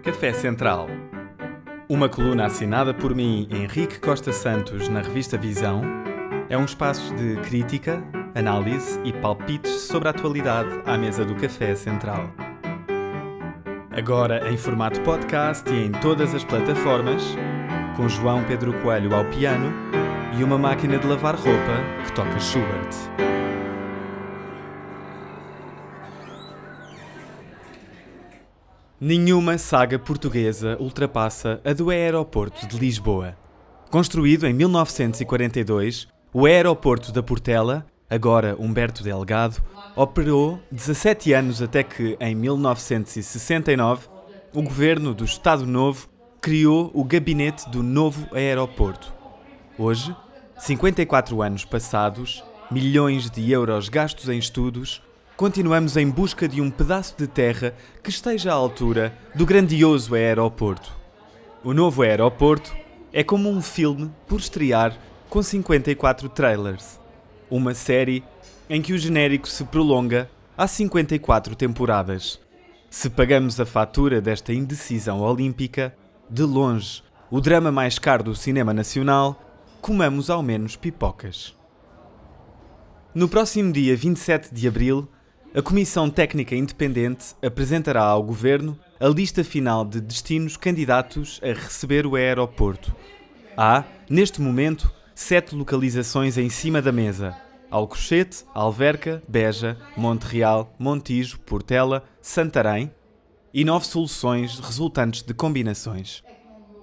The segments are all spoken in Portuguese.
Café Central. Uma coluna assinada por mim, Henrique Costa Santos, na revista Visão, é um espaço de crítica, análise e palpites sobre a atualidade à mesa do Café Central. Agora em formato podcast e em todas as plataformas, com João Pedro Coelho ao piano e uma máquina de lavar roupa que toca Schubert. Nenhuma saga portuguesa ultrapassa a do Aeroporto de Lisboa. Construído em 1942, o Aeroporto da Portela, agora Humberto Delgado, operou 17 anos até que, em 1969, o governo do Estado Novo criou o gabinete do novo aeroporto. Hoje, 54 anos passados, milhões de euros gastos em estudos, continuamos em busca de um pedaço de terra que esteja à altura do grandioso aeroporto. O novo aeroporto é como um filme por estrear com 54 trailers. Uma série em que o genérico se prolonga há 54 temporadas. Se pagamos a fatura desta indecisão olímpica, de longe, o drama mais caro do cinema nacional, comamos ao menos pipocas. No próximo dia 27 de abril, a Comissão Técnica Independente apresentará ao Governo a lista final de destinos candidatos a receber o aeroporto. Há, neste momento, sete localizações em cima da mesa: Alcochete, Alverca, Beja, Monte Real, Montijo, Portela, Santarém e nove soluções resultantes de combinações.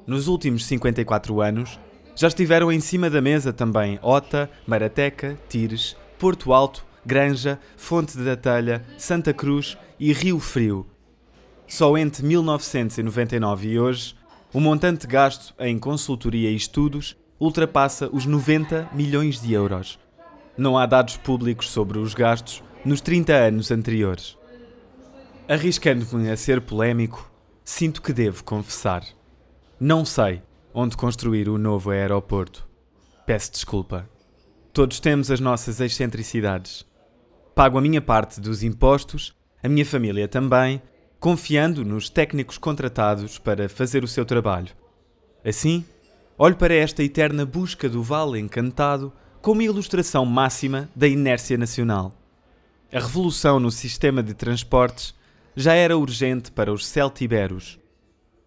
Nos últimos 54 anos, já estiveram em cima da mesa também Ota, Marateca, Tires, Porto Alto, Granja, Fonte da Telha, Santa Cruz e Rio Frio. Só entre 1999 e hoje, o montante gasto em consultoria e estudos ultrapassa os 90 milhões de euros. Não há dados públicos sobre os gastos nos 30 anos anteriores. Arriscando-me a ser polémico, sinto que devo confessar. Não sei onde construir o novo aeroporto. Peço desculpa. Todos temos as nossas excentricidades. Pago a minha parte dos impostos, a minha família também, confiando nos técnicos contratados para fazer o seu trabalho. Assim, olho para esta eterna busca do vale encantado como ilustração máxima da inércia nacional. A revolução no sistema de transportes já era urgente para os celtiberos.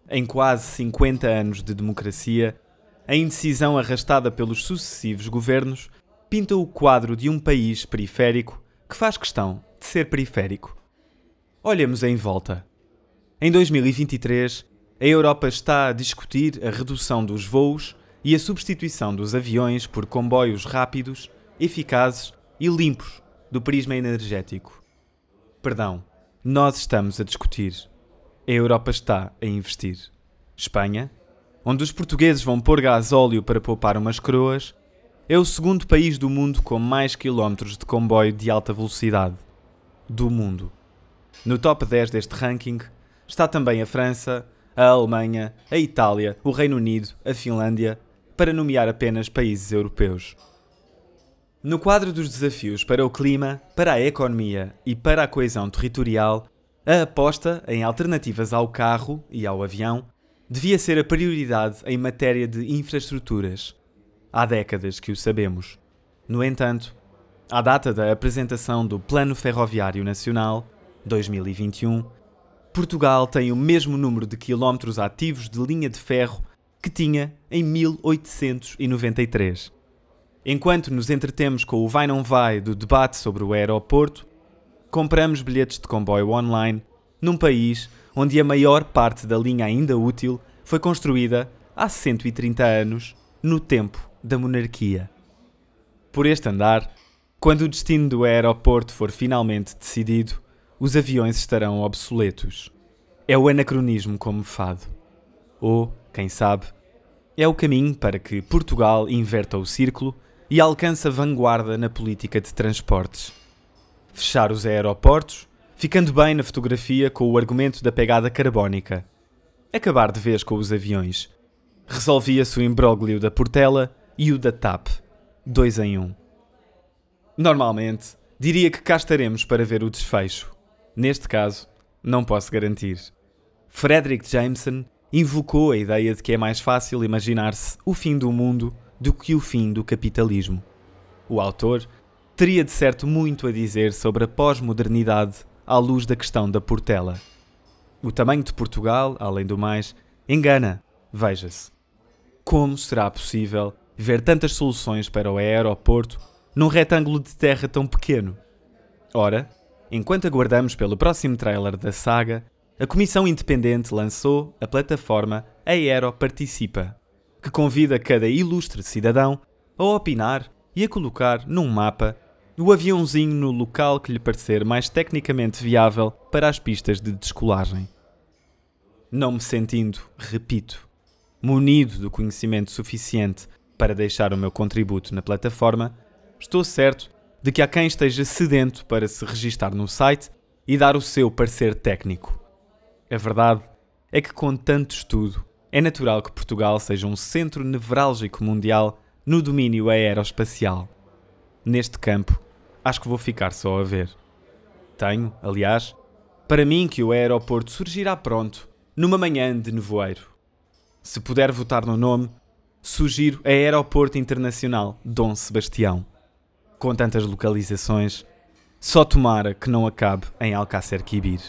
Em quase 50 anos de democracia, a indecisão arrastada pelos sucessivos governos pinta o quadro de um país periférico que faz questão de ser periférico. Olhemos em volta. Em 2023, a Europa está a discutir a redução dos voos e a substituição dos aviões por comboios rápidos, eficazes e limpos do prisma energético. Perdão, nós estamos a discutir. A Europa está a investir. Espanha, onde os portugueses vão pôr gás óleo para poupar umas coroas, é o segundo país do mundo com mais quilómetros de comboio de alta velocidade. Do mundo. No top 10 deste ranking está também a França, a Alemanha, a Itália, o Reino Unido, a Finlândia, para nomear apenas países europeus. No quadro dos desafios para o clima, para a economia e para a coesão territorial, a aposta em alternativas ao carro e ao avião devia ser a prioridade em matéria de infraestruturas. Há décadas que o sabemos. No entanto, à data da apresentação do Plano Ferroviário Nacional, 2021, Portugal tem o mesmo número de quilómetros ativos de linha de ferro que tinha em 1893. Enquanto nos entretemos com o vai não vai do debate sobre o aeroporto, compramos bilhetes de comboio online num país onde a maior parte da linha ainda útil foi construída há 130 anos, no tempo da monarquia. Por este andar, quando o destino do aeroporto for finalmente decidido, os aviões estarão obsoletos. É o anacronismo como fado. Ou, quem sabe, é o caminho para que Portugal inverta o círculo e alcance a vanguarda na política de transportes. Fechar os aeroportos, ficando bem na fotografia com o argumento da pegada carbónica. Acabar de vez com os aviões. Resolvia-se o imbróglio da Portela e o da TAP, dois em um. Normalmente, diria que cá estaremos para ver o desfecho. Neste caso, não posso garantir. Frederick Jameson invocou a ideia de que é mais fácil imaginar-se o fim do mundo do que o fim do capitalismo. O autor teria de certo muito a dizer sobre a pós-modernidade à luz da questão da Portela. O tamanho de Portugal, além do mais, engana, veja-se. Como será possível ver tantas soluções para o aeroporto num retângulo de terra tão pequeno? Ora, enquanto aguardamos pelo próximo trailer da saga, a Comissão Independente lançou a plataforma Aero Participa, que convida cada ilustre cidadão a opinar e a colocar num mapa o aviãozinho no local que lhe parecer mais tecnicamente viável para as pistas de descolagem. Não me sentindo, repito, munido do conhecimento suficiente para deixar o meu contributo na plataforma, estou certo de que há quem esteja sedento para se registar no site e dar o seu parecer técnico. A verdade é que, com tanto estudo, é natural que Portugal seja um centro nevrálgico mundial no domínio aeroespacial. Neste campo, acho que vou ficar só a ver. Tenho, aliás, para mim que o aeroporto surgirá pronto, numa manhã de nevoeiro. Se puder votar no nome, sugiro Aeroporto Internacional Dom Sebastião. Com tantas localizações, só tomara que não acabe em Alcácer Quibir.